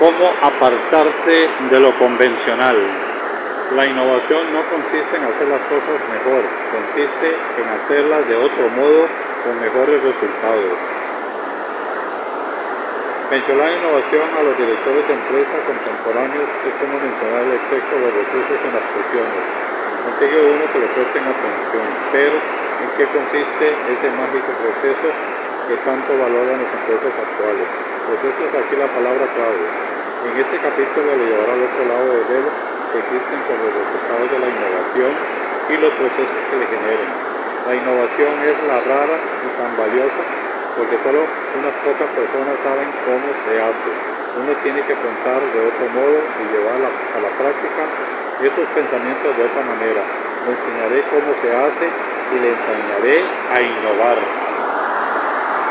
cómo apartarse de lo convencional. La innovación no consiste en hacer las cosas mejor, consiste en hacerlas de otro modo con mejores resultados. Mencionar innovación a los directores de empresa contemporáneos es como mencionar el efecto de recursos en las. No tengo uno que le presten atención, pero ¿en qué consiste ese mágico proceso que tanto valoran las empresas actuales? Pues esta es aquí la palabra clave. En este capítulo le llevará al otro lado del velo que existen los resultados de la innovación y los procesos que le generen. La innovación es la rara y tan valiosa porque solo unas pocas personas saben cómo se hace. Uno tiene que pensar de otro modo y llevar a la práctica esos pensamientos de otra manera. Le enseñaré cómo se hace y le enseñaré a innovar.